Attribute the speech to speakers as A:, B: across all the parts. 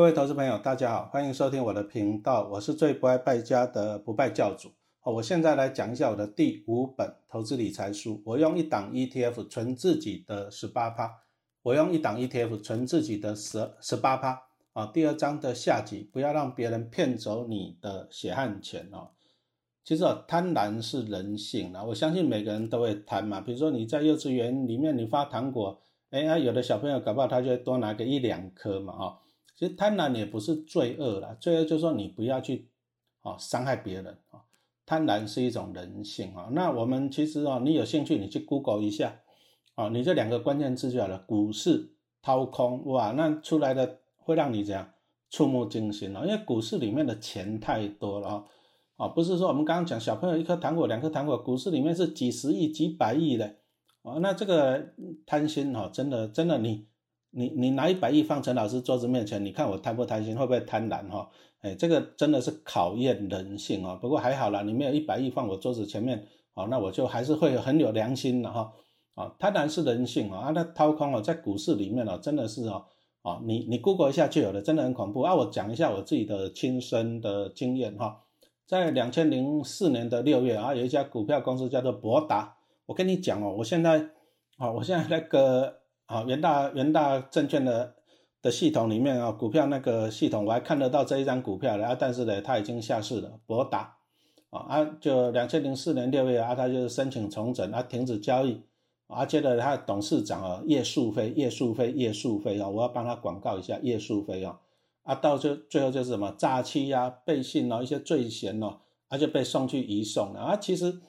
A: 各位投资朋友，大家好，欢迎收听我的频道，我是最不爱败家的不败教主。好，我现在来讲一下我的第五本投资理财书。我用一档 ETF 存自己的十八趴，我用一档 ETF 存自己的十十八趴。啊，第二章的下集，不要让别人骗走你的血汗钱哦。其实哦，贪婪是人性啊，我相信每个人都会贪嘛。比如说你在幼稚园里面你发糖果，哎呀，有的小朋友搞不好他就会多拿个一两颗嘛，哈。其实贪婪也不是罪恶啦，罪恶就是说你不要去啊伤害别人啊。贪婪是一种人性啊。那我们其实哦，你有兴趣你去 Google 一下啊，你这两个关键字就好了，股市掏空哇，那出来的会让你怎样触目惊心哦，因为股市里面的钱太多了啊，啊不是说我们刚刚讲小朋友一颗糖果两颗糖果，股市里面是几十亿几百亿的啊，那这个贪心哦，真的真的你。你你拿一百亿放陈老师桌子面前，你看我贪不贪心，会不会贪婪哈？哎，这个真的是考验人性啊。不过还好啦，你没有一百亿放我桌子前面，哦，那我就还是会很有良心的哈。啊，贪婪是人性啊，啊，那掏空哦，在股市里面哦，真的是哦，哦，你你 Google 一下就有了，真的很恐怖啊。我讲一下我自己的亲身的经验哈，在两千零四年的六月啊，有一家股票公司叫做博达，我跟你讲哦，我现在啊，我现在那个。啊，元大元大证券的的系统里面啊，股票那个系统我还看得到这一张股票的啊，但是呢，它已经下市了，博达啊啊，就两千零四年六月啊，它就是申请重整啊，停止交易啊，接着它的董事长啊叶树飞叶树飞叶树飞啊，我要帮他广告一下叶树飞啊啊，到最最后就是什么诈欺啊、背信啊，一些罪嫌哦，他就被送去移送了啊，其实。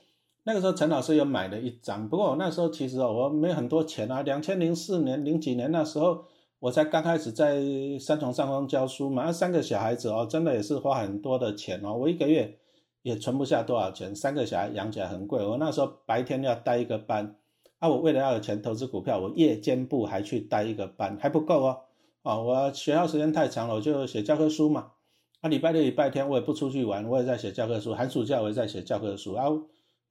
A: 那个时候陈老师有买了一张，不过我那时候其实，我没很多钱啊。两千零四年零几年那时候，我才刚开始在三重上方教书嘛，那三个小孩子哦，真的也是花很多的钱哦。我一个月也存不下多少钱，三个小孩养起来很贵。我那时候白天要带一个班，啊，我为了要有钱投资股票，我夜间部还去带一个班，还不够哦。啊，我学校时间太长了，我就写教科书嘛。啊，礼拜六、礼拜天我也不出去玩，我也在写教科书。寒暑假我也在写教科书啊。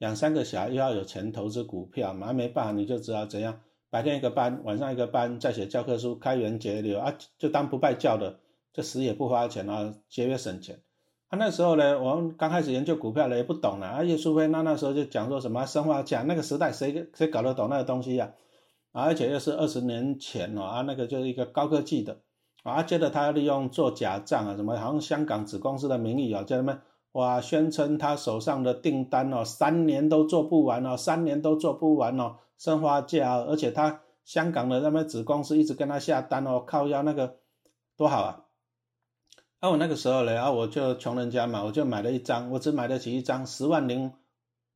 A: 养三个小孩又要有钱投资股票嘛，没办法，你就知道怎样，白天一个班，晚上一个班，再写教科书，开源节流啊，就当不拜教的，这死也不花钱啊，节约省钱。啊，那时候呢，我们刚开始研究股票呢，也不懂了啊。叶淑飞那那时候就讲说什么生化价，那个时代谁谁搞得懂那个东西呀？啊，而且又是二十年前哦，啊，那个就是一个高科技的啊，接着他利用做假账啊，什么好像香港子公司的名义啊，叫他们。哇！宣称他手上的订单哦，三年都做不完哦，三年都做不完哦，生花价，而且他香港的那边子公司一直跟他下单哦，靠要那个多好啊！啊，我那个时候呢，啊，我就穷人家嘛，我就买了一张，我只买得起一张十万零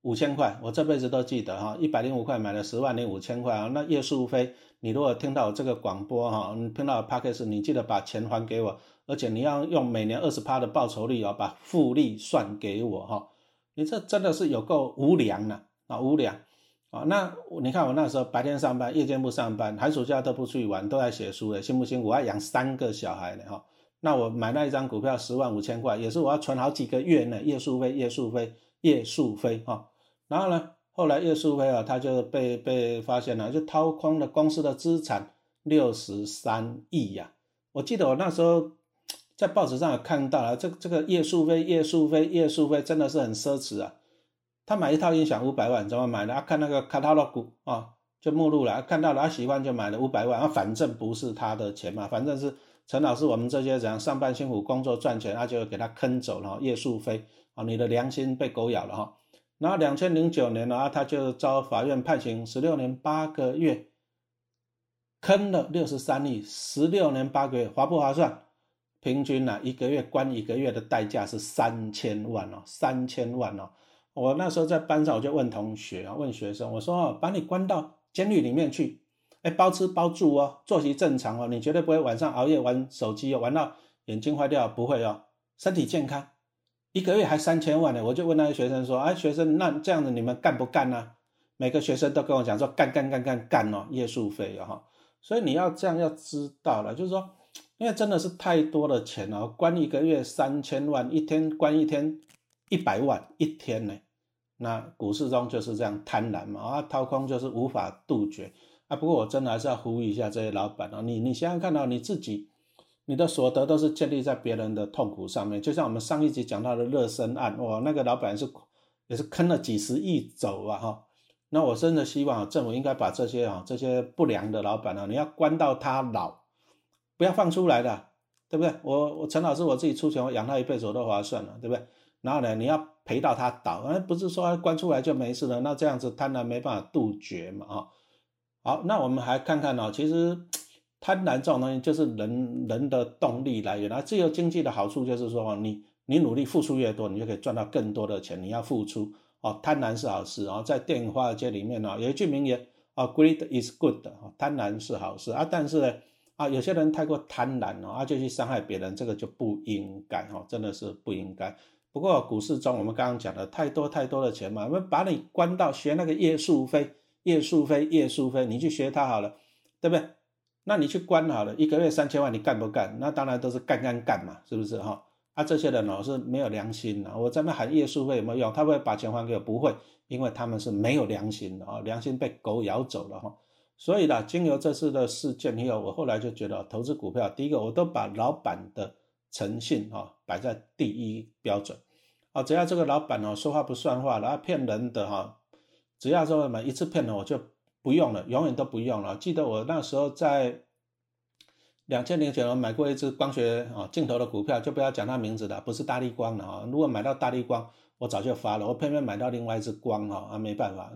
A: 五千块，我这辈子都记得哈，一百零五块买了十万零五千块啊。那叶树飞，你如果听到我这个广播哈，你听到 p a c k a g e 你记得把钱还给我。而且你要用每年二十趴的报酬率哦，把复利算给我哈，你这真的是有够无良的啊，无良啊！那你看我那时候白天上班，夜间不上班，寒暑假都不出去玩，都在写书的，辛不辛苦？我要养三个小孩呢哈。那我买那一张股票十万五千块，也是我要存好几个月呢。叶树飞，叶树飞，叶树飞哈。然后呢，后来叶树飞啊，他就被被发现了，就掏空了公司的资产六十三亿呀。我记得我那时候。在报纸上有看到了，这这个叶树飞，叶树飞，叶树飞真的是很奢侈啊！他买一套音响五百万，怎么买的？啊，看那个卡塔罗股啊，就目录了，看到了，他喜欢就买了五百万，啊，反正不是他的钱嘛，反正是陈老师我们这些人上班辛苦工作赚钱，他就给他坑走了。叶树飞啊，你的良心被狗咬了哈！然后两千零九年呢，他就遭法院判刑十六年八个月，坑了六十三亿，十六年八个月，划不划算？平均呢，一个月关一个月的代价是三千万哦，三千万哦。我那时候在班上，我就问同学啊，问学生，我说把你关到监狱里面去，哎，包吃包住哦，作息正常哦，你绝对不会晚上熬夜玩手机哦，玩到眼睛坏掉，不会哦，身体健康，一个月还三千万呢。我就问那些学生说，哎，学生，那这样子你们干不干呢？每个学生都跟我讲说，干干干干干哦，夜宿费哦哈。所以你要这样要知道了，就是说。因为真的是太多的钱了，关一个月三千万，一天关一天一百万一天呢。那股市中就是这样贪婪嘛，啊，掏空就是无法杜绝啊。不过我真的还是要呼吁一下这些老板啊，你你想想看到你自己你的所得都是建立在别人的痛苦上面。就像我们上一集讲到的热身案，哇，那个老板是也是坑了几十亿走啊，哈。那我真的希望政府应该把这些啊这些不良的老板啊，你要关到他老，不要放出来的，对不对？我我陈老师我自己出钱，我养他一辈子我都划算了，对不对？然后呢，你要赔到他倒，而不是说关出来就没事了。那这样子贪婪没办法杜绝嘛，啊。好，那我们还看看呢，其实贪婪这种东西就是人人的动力来源。啊自由经济的好处就是说，你你努力付出越多，你就可以赚到更多的钱。你要付出。哦，贪婪是好事啊，在电影华尔街里面呢，有一句名言啊，“Greed is good”，贪婪是好事啊。但是呢，啊，有些人太过贪婪了啊，就去伤害别人，这个就不应该哈，真的是不应该。不过股市中，我们刚刚讲的太多太多的钱嘛，我们把你关到学那个叶树飞，叶树飞，叶树飞，你去学他好了，对不对？那你去关好了，一个月三千万，你干不干？那当然都是干干干嘛，是不是哈？啊，这些人哦是没有良心的。我在那喊叶树飞有没有用？他会把钱还给我？不会，因为他们是没有良心的啊，良心被狗咬走了哈。所以呢，经由这次的事件以后，我后来就觉得投资股票，第一个我都把老板的诚信哈摆在第一标准啊。只要这个老板哦说话不算话，然后骗人的哈，只要说什么一次骗了我就不用了，永远都不用了。记得我那时候在。两千年前我买过一只光学啊镜头的股票，就不要讲它名字了，不是大力光的啊。如果买到大力光，我早就发了。我偏偏买到另外一只光哈，啊没办法，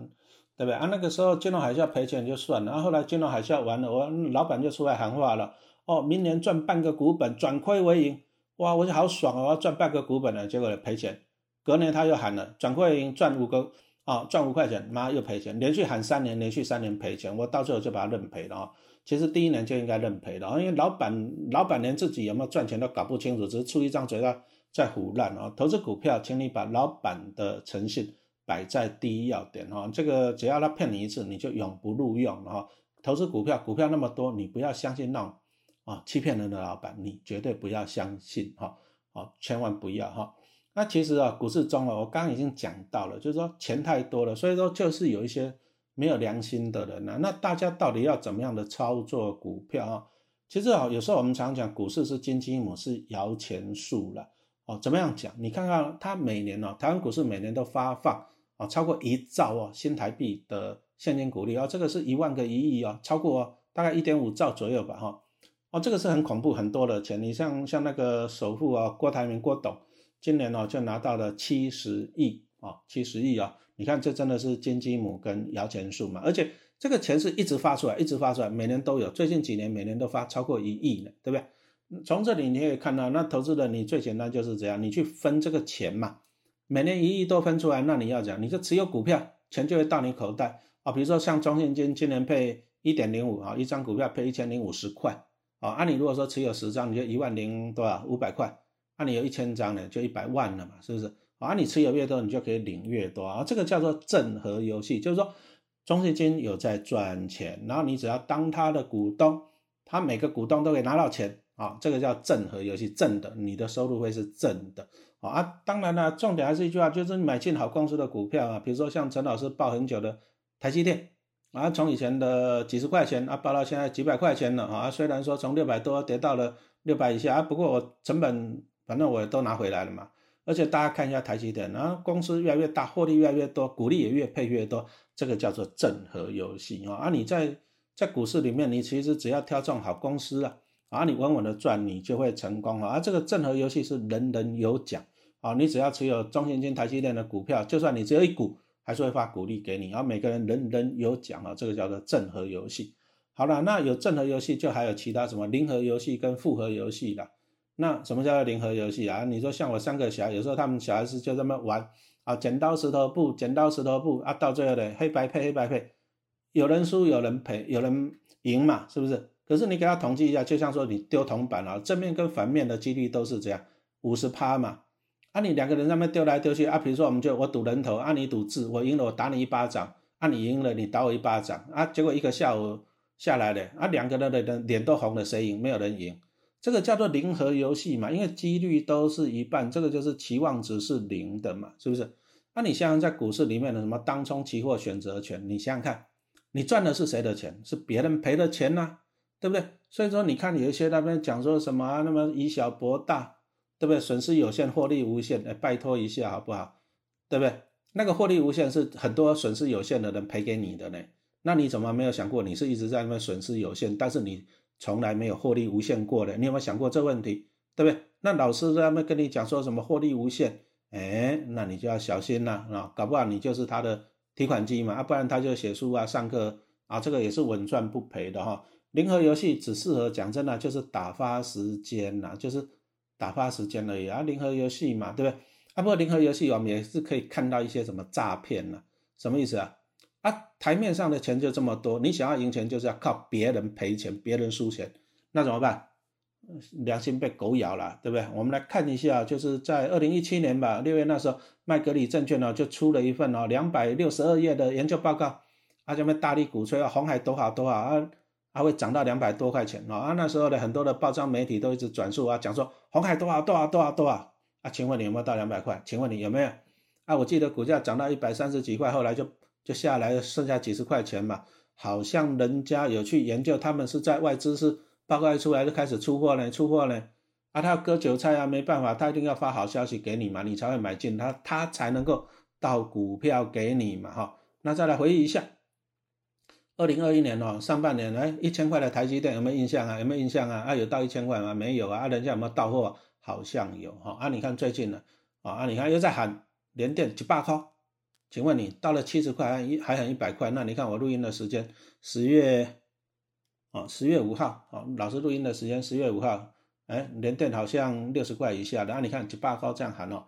A: 对不对啊？那个时候金融海啸赔钱就算了，然后后来金融海啸完了，我老板就出来喊话了，哦，明年赚半个股本，转亏为盈，哇，我就好爽哦，我要赚半个股本了，结果赔钱。隔年他又喊了，转亏为盈，赚五个啊，赚五块钱，妈又赔钱，连续喊三年，连续三年赔钱，我到最后就把它认赔了啊。其实第一年就应该认赔了，因为老板老板连自己有没有赚钱都搞不清楚，只是出一张嘴在在胡乱啊。投资股票，请你把老板的诚信摆在第一要点哈。这个只要他骗你一次，你就永不录用了哈。投资股票，股票那么多，你不要相信那种啊欺骗人的老板，你绝对不要相信哈，好，千万不要哈。那其实啊，股市中啊，我刚刚已经讲到了，就是说钱太多了，所以说就是有一些。没有良心的人呢？那大家到底要怎么样的操作股票啊？其实啊，有时候我们常讲股市是金鸡母，是摇钱树了哦。怎么样讲？你看看它每年呢，台湾股市每年都发放啊超过一兆哦新台币的现金股利哦，这个是一万个一亿哦，超过大概一点五兆左右吧哈。哦，这个是很恐怖很多的钱。你像像那个首富啊，郭台铭郭董，今年呢就拿到了七十亿啊，七十亿啊。你看，这真的是金鸡母跟摇钱树嘛？而且这个钱是一直发出来，一直发出来，每年都有。最近几年每年都发超过一亿呢，对不对？从这里你可以看到，那投资人你最简单就是这样，你去分这个钱嘛，每年一亿都分出来，那你要讲，你就持有股票，钱就会到你口袋啊。比如说像中信金今年配一点零五啊，一张股票配一千零五十块啊。按你如果说持有十张，你就一万零多少五百块，按你有一千张呢，就一百万了嘛，是不是？啊，你持有越多，你就可以领越多啊。这个叫做正和游戏，就是说中信金有在赚钱，然后你只要当他的股东，他每个股东都可以拿到钱啊。这个叫正和游戏，正的，你的收入会是正的啊。当然了，重点还是一句话，就是买进好公司的股票啊。比如说像陈老师抱很久的台积电啊，从以前的几十块钱啊，抱到现在几百块钱了啊。虽然说从六百多跌到了六百以下啊，不过我成本反正我也都拿回来了嘛。而且大家看一下台积电，然后公司越来越大，获利越来越多，股利也越配越多，这个叫做正和游戏啊。啊，你在在股市里面，你其实只要挑中好公司了，啊，你稳稳的赚，你就会成功了啊。这个正和游戏是人人有奖啊，你只要持有中信金、台积电的股票，就算你只有一股，还是会发股利给你，然后每个人人人有奖啊，这个叫做正和游戏。好了，那有正和游戏，就还有其他什么零和游戏跟复合游戏了。那什么叫做零和游戏啊？你说像我三个小孩，有时候他们小孩子就这么玩啊，剪刀石头布，剪刀石头布啊，到最后的黑白配黑白配，有人输有人赔，有人赢嘛，是不是？可是你给他统计一下，就像说你丢铜板啊，正面跟反面的几率都是这样，五十趴嘛。啊，你两个人那么丢来丢去啊，比如说我们就我赌人头，啊你赌字，我赢了我打你一巴掌，啊你赢了你打我一巴掌，啊结果一个下午下来了，啊两个人的人脸都红了，谁赢？没有人赢。这个叫做零和游戏嘛，因为几率都是一半，这个就是期望值是零的嘛，是不是？那你想想在股市里面的什么当冲期货选择权，你想想看，你赚的是谁的钱？是别人赔的钱呐？对不对？所以说你看有一些那边讲说什么啊，那么以小博大，对不对？损失有限，获利无限，哎，拜托一下好不好？对不对？那个获利无限是很多损失有限的人赔给你的呢。那你怎么没有想过，你是一直在那边损失有限，但是你从来没有获利无限过的？你有没有想过这问题？对不对？那老师在那边跟你讲说什么获利无限，哎，那你就要小心了啊，搞不好你就是他的提款机嘛，啊，不然他就写书啊、上课啊，这个也是稳赚不赔的哈。零和游戏只适合讲真的，就是打发时间呐，就是打发时间而已啊。零和游戏嘛，对不对？啊，不过零和游戏我们也是可以看到一些什么诈骗呢？什么意思啊？啊，台面上的钱就这么多，你想要赢钱就是要靠别人赔钱，别人输钱，那怎么办？良心被狗咬了，对不对？我们来看一下，就是在二零一七年吧，六月那时候，麦格里证券呢就出了一份哦两百六十二页的研究报告，啊，这边大力鼓吹啊，红海多好多好啊。它会涨到两百多块钱啊啊！那时候的很多的报章媒体都一直转述啊，讲说红海多少多少多少多少啊？请问你有没有到两百块？请问你有没有？啊，我记得股价涨到一百三十几块，后来就就下来，剩下几十块钱嘛。好像人家有去研究，他们是在外资是报告一出来就开始出货呢，出货呢。啊，他要割韭菜啊，没办法，他一定要发好消息给你嘛，你才会买进，他他才能够到股票给你嘛，哈。那再来回忆一下。二零二一年哦，上半年哎，一千块的台积电有没有印象啊？有没有印象啊？啊，有到一千块吗？没有啊。啊，人家有没有到货？好像有哈。啊，你看最近呢，啊，啊你看又在喊连电几百块，请问你到了七十块还还喊一百块？那你看我录音的时间十月，哦，十月五号，哦，老师录音的时间十月五号，哎，连电好像六十块以下的。啊，你看几百块这样喊哦，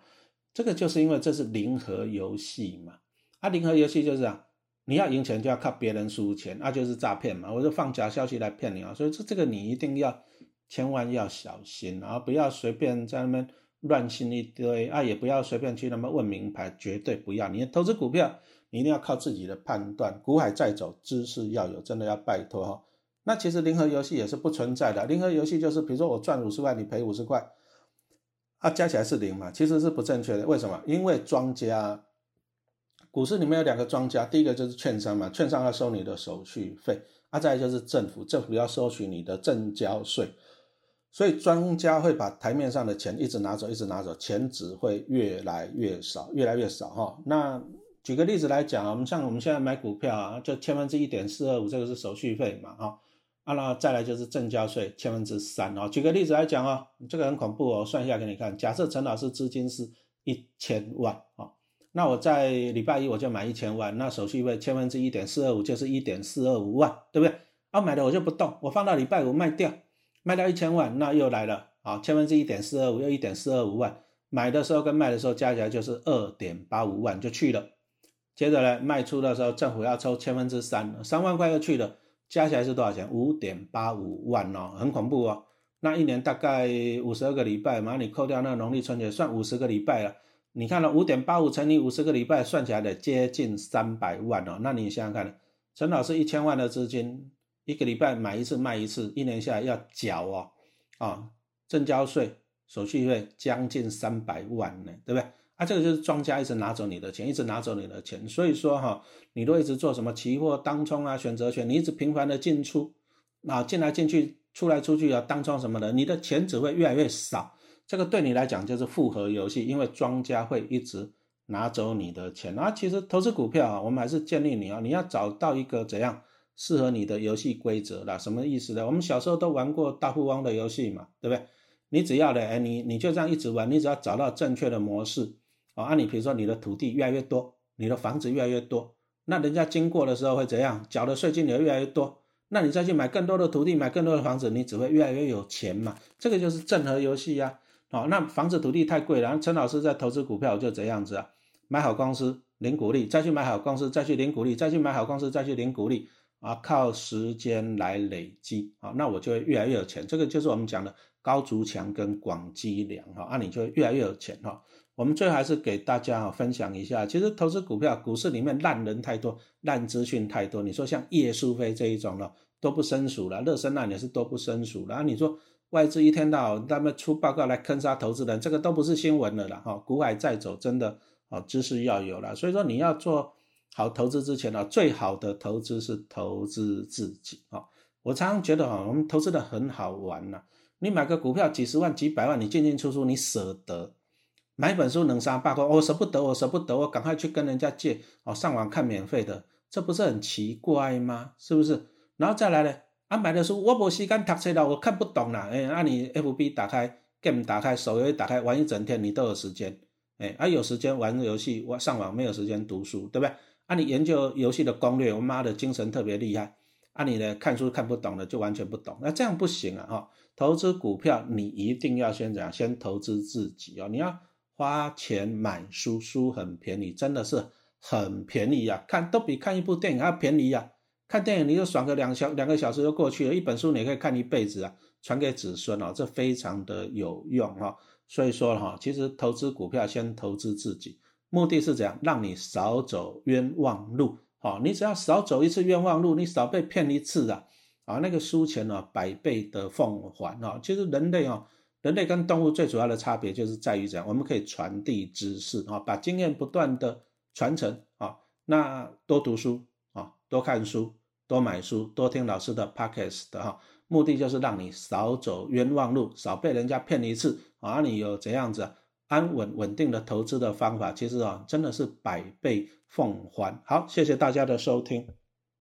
A: 这个就是因为这是零和游戏嘛。啊，零和游戏就是啊。你要赢钱就要靠别人输钱，那就是诈骗嘛！我就放假消息来骗你啊！所以这这个你一定要千万要小心啊！不要随便在那边乱信一堆啊！也不要随便去那么问名牌，绝对不要！你投资股票，你一定要靠自己的判断。股海在走，知识要有，真的要拜托哈！那其实零和游戏也是不存在的，零和游戏就是比如说我赚五十块，你赔五十块，啊，加起来是零嘛？其实是不正确的。为什么？因为庄家。股市里面有两个庄家，第一个就是券商嘛，券商要收你的手续费，啊，再来就是政府，政府要收取你的正交税，所以庄家会把台面上的钱一直拿走，一直拿走，钱只会越来越少，越来越少哈。那举个例子来讲啊，我们像我们现在买股票啊，就千分之一点四二五，这个是手续费嘛，哈，啊，那再来就是正交税千分之三哦。举个例子来讲啊，这个很恐怖哦，算一下给你看，假设陈老师资金是一千万啊。那我在礼拜一我就买一千万，那手续费千分之一点四二五就是一点四二五万，对不对？啊，买的我就不动，我放到礼拜五卖掉，卖掉一千万，那又来了啊，千分之一点四二五又一点四二五万，买的时候跟卖的时候加起来就是二点八五万就去了。接着呢，卖出的时候政府要抽千分之三，三万块又去了，加起来是多少钱？五点八五万哦，很恐怖哦。那一年大概五十二个礼拜嘛，你扣掉那农历春节，算五十个礼拜了。你看了五点八五乘以五十个礼拜，算起来的接近三百万哦。那你想想看，陈老师一千万的资金，一个礼拜买一次卖一次，一年下来要缴哦，啊，正交税、手续费将近三百万呢，对不对？啊，这个就是庄家一直拿走你的钱，一直拿走你的钱。所以说哈，你都一直做什么期货、当冲啊、选择权，你一直频繁的进出，啊，进来进去、出来出去啊，当冲什么的，你的钱只会越来越少。这个对你来讲就是复合游戏，因为庄家会一直拿走你的钱。啊，其实投资股票啊，我们还是建议你啊，你要找到一个怎样适合你的游戏规则啦。什么意思呢？我们小时候都玩过大富翁的游戏嘛，对不对？你只要的，哎，你你就这样一直玩，你只要找到正确的模式啊。按你比如说你的土地越来越多，你的房子越来越多，那人家经过的时候会怎样？缴的税金也越来越多，那你再去买更多的土地，买更多的房子，你只会越来越有钱嘛。这个就是正和游戏呀。好，那房子土地太贵了。陈老师在投资股票就这样子啊，买好公司领股利，再去买好公司，再去领股利，再去买好公司，再去领股利啊，靠时间来累积啊，那我就会越来越有钱。这个就是我们讲的高筑墙跟广积粮哈，那你就会越来越有钱哈。我们最后还是给大家哈分享一下，其实投资股票，股市里面烂人太多，烂资讯太多。你说像叶淑飞这一种了，都不生熟了，乐生烂也是都不生数了。你说。外资一天到晚他们出报告来坑杀投资人，这个都不是新闻了啦。哈，股海在走，真的啊，知识要有了。所以说你要做好投资之前呢，最好的投资是投资自己啊。我常常觉得哈，我们投资的很好玩呐。你买个股票几十万、几百万，你进进出出，你舍得？买本书能杀八块，我舍不得，我舍不得，我赶快去跟人家借哦，上网看免费的，这不是很奇怪吗？是不是？然后再来呢？啊，买的书我无时间读册了，我看不懂啦。哎，那你 F B 打开，Game 打开，手游打开，玩一整天，你都有时间。哎，啊有时间玩游戏，我上网没有时间读书，对不对？啊，你研究游戏的攻略，我妈的精神特别厉害。啊，你呢看书看不懂的就完全不懂，那这样不行啊！哈，投资股票你一定要先怎样？先投资自己哦，你要花钱买书，书很便宜，真的是很便宜呀，看都比看一部电影还要便宜呀。看电影你就爽个两小两个小时就过去了，一本书你可以看一辈子啊，传给子孙哦，这非常的有用哈。所以说哈，其实投资股票先投资自己，目的是怎样？让你少走冤枉路。好，你只要少走一次冤枉路，你少被骗一次啊，啊，那个输钱呢，百倍的奉还啊。其实人类啊，人类跟动物最主要的差别就是在于怎样，我们可以传递知识啊，把经验不断的传承啊。那多读书啊，多看书，多买书，多听老师的 podcast 哈，目的就是让你少走冤枉路，少被人家骗一次啊。你有怎样子？安稳稳定的投资的方法，其实啊，真的是百倍奉还。好，谢谢大家的收听。